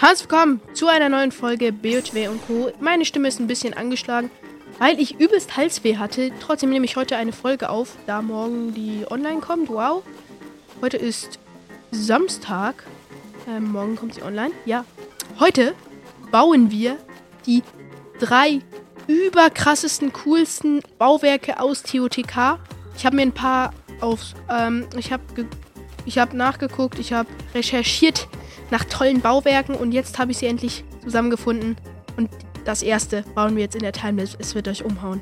Herzlich willkommen zu einer neuen Folge BOTW und Co. Meine Stimme ist ein bisschen angeschlagen, weil ich übelst Halsweh hatte. Trotzdem nehme ich heute eine Folge auf, da morgen die online kommt. Wow. Heute ist Samstag. Ähm, morgen kommt sie online. Ja. Heute bauen wir die drei überkrassesten, coolsten Bauwerke aus TOTK. Ich habe mir ein paar aufs, ähm, ich habe ich habe nachgeguckt, ich habe recherchiert nach tollen Bauwerken und jetzt habe ich sie endlich zusammengefunden. Und das erste bauen wir jetzt in der Timeless. Es wird euch umhauen.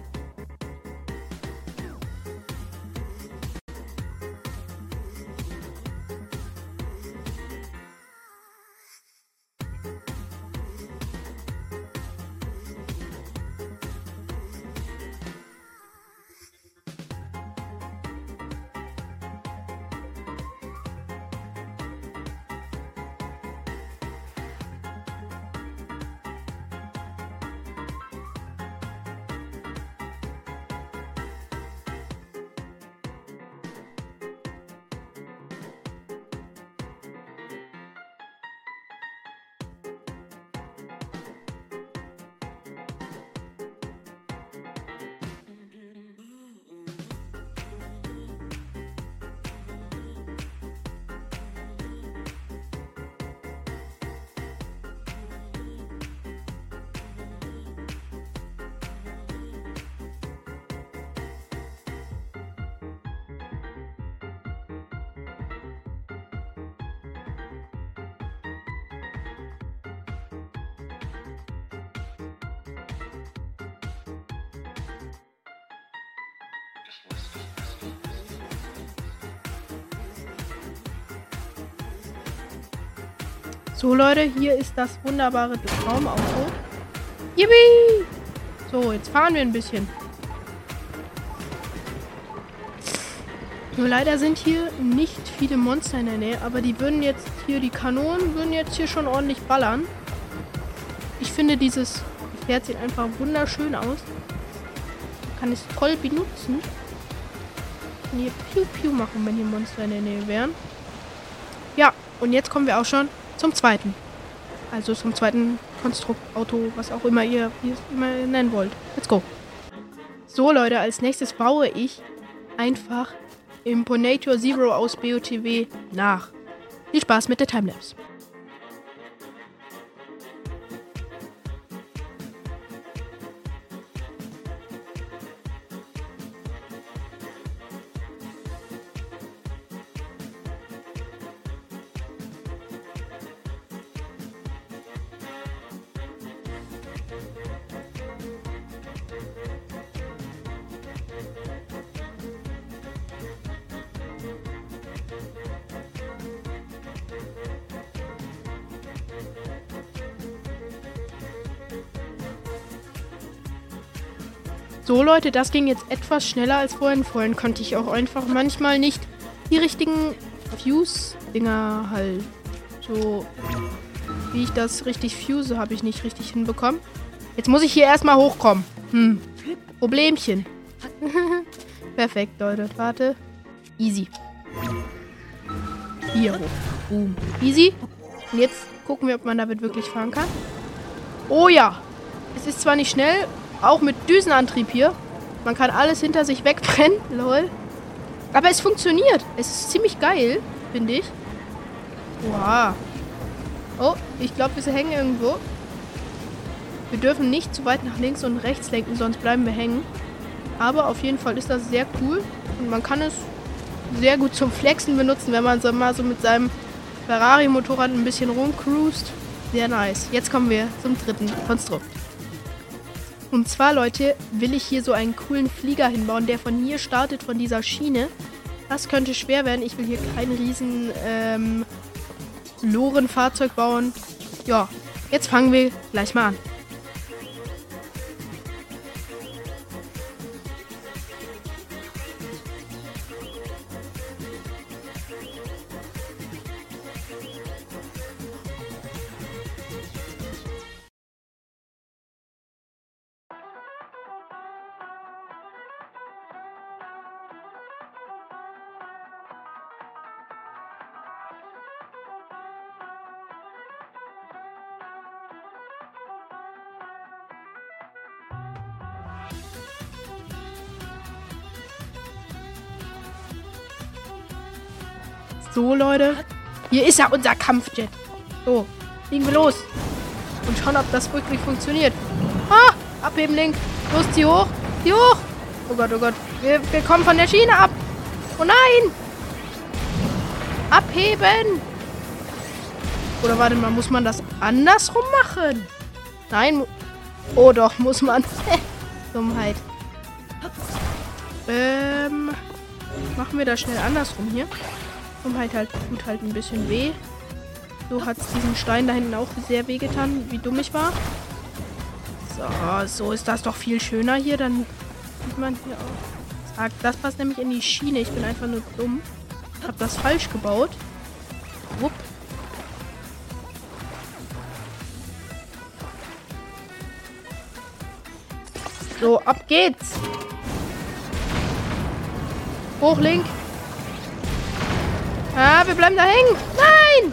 So, Leute, hier ist das wunderbare Traumauto. Yippie! So, jetzt fahren wir ein bisschen. Nur leider sind hier nicht viele Monster in der Nähe, aber die würden jetzt hier, die Kanonen würden jetzt hier schon ordentlich ballern. Ich finde dieses Pferd sieht einfach wunderschön aus. Kann es toll benutzen. Kann hier Piu Piu machen, wenn hier Monster in der Nähe wären. Ja, und jetzt kommen wir auch schon zum zweiten. Also zum zweiten Konstruktauto, was auch immer ihr, es immer nennen wollt. Let's go. So Leute, als nächstes baue ich einfach Imponator Zero aus BOTW nach. Viel Spaß mit der Timelapse. So Leute, das ging jetzt etwas schneller als vorhin. Vorhin konnte ich auch einfach manchmal nicht die richtigen Fuse-Dinger halt so wie ich das richtig fuse, habe ich nicht richtig hinbekommen. Jetzt muss ich hier erstmal hochkommen. Hm. Problemchen. Perfekt, Leute. Warte. Easy. Hier hoch. Boom. Easy. Und jetzt gucken wir, ob man damit wirklich fahren kann. Oh ja. Es ist zwar nicht schnell, auch mit Düsenantrieb hier. Man kann alles hinter sich wegbrennen. Lol. Aber es funktioniert. Es ist ziemlich geil, finde ich. Wow. Oh, ich glaube, wir hängen irgendwo. Wir dürfen nicht zu weit nach links und rechts lenken, sonst bleiben wir hängen. Aber auf jeden Fall ist das sehr cool. Und man kann es sehr gut zum Flexen benutzen, wenn man so mal so mit seinem Ferrari-Motorrad ein bisschen rumcruist. Sehr nice. Jetzt kommen wir zum dritten Konstrukt. Und zwar, Leute, will ich hier so einen coolen Flieger hinbauen, der von hier startet, von dieser Schiene. Das könnte schwer werden. Ich will hier kein riesen ähm, Lorenfahrzeug bauen. Ja, jetzt fangen wir gleich mal an. So, Leute. Hier ist ja unser Kampfjet. So, fliegen wir los. Und schauen, ob das wirklich funktioniert. Ah, abheben, Link. Los, zieh hoch. Zieh hoch. Oh Gott, oh Gott. Wir, wir kommen von der Schiene ab. Oh nein. Abheben. Oder warte mal, muss man das andersrum machen? Nein. Oh doch, muss man. Dummheit. Ähm. Machen wir das schnell andersrum hier. Dummheit halt, tut halt ein bisschen weh. So hat es diesen Stein da hinten auch sehr weh getan, wie dumm ich war. So, so ist das doch viel schöner hier. Dann sieht man hier auch. Zack, das passt nämlich in die Schiene. Ich bin einfach nur dumm. Habe das falsch gebaut. Wupp. So, ab geht's. Hoch, Link. Ah, wir bleiben da hängen. Nein!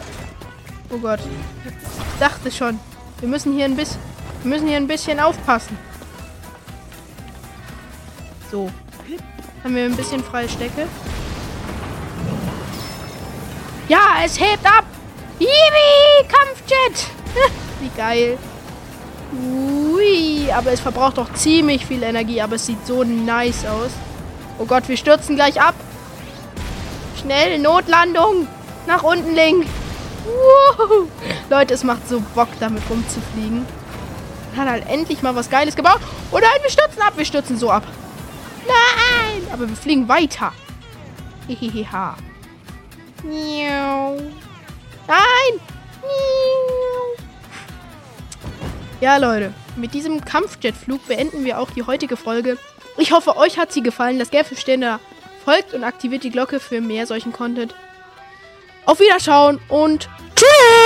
Oh Gott. Ich dachte schon. Wir müssen hier ein bisschen, wir müssen hier ein bisschen aufpassen. So. Haben wir ein bisschen freie Stecke. Ja, es hebt ab. Yippie, Kampfjet. Wie geil. Ui, aber es verbraucht doch ziemlich viel Energie, aber es sieht so nice aus. Oh Gott, wir stürzen gleich ab. Schnell, Notlandung. Nach unten, Link. Woohoo. Leute, es macht so Bock, damit rumzufliegen. Hat halt endlich mal was Geiles gebaut. Oh nein, wir stürzen ab. Wir stürzen so ab. Nein! Aber wir fliegen weiter. Heheha. Nein! Ja, Leute. Mit diesem Kampfjetflug beenden wir auch die heutige Folge. Ich hoffe, euch hat sie gefallen. Das Gelb Stände folgt und aktiviert die Glocke für mehr solchen Content. Auf Wiederschauen und tschüss!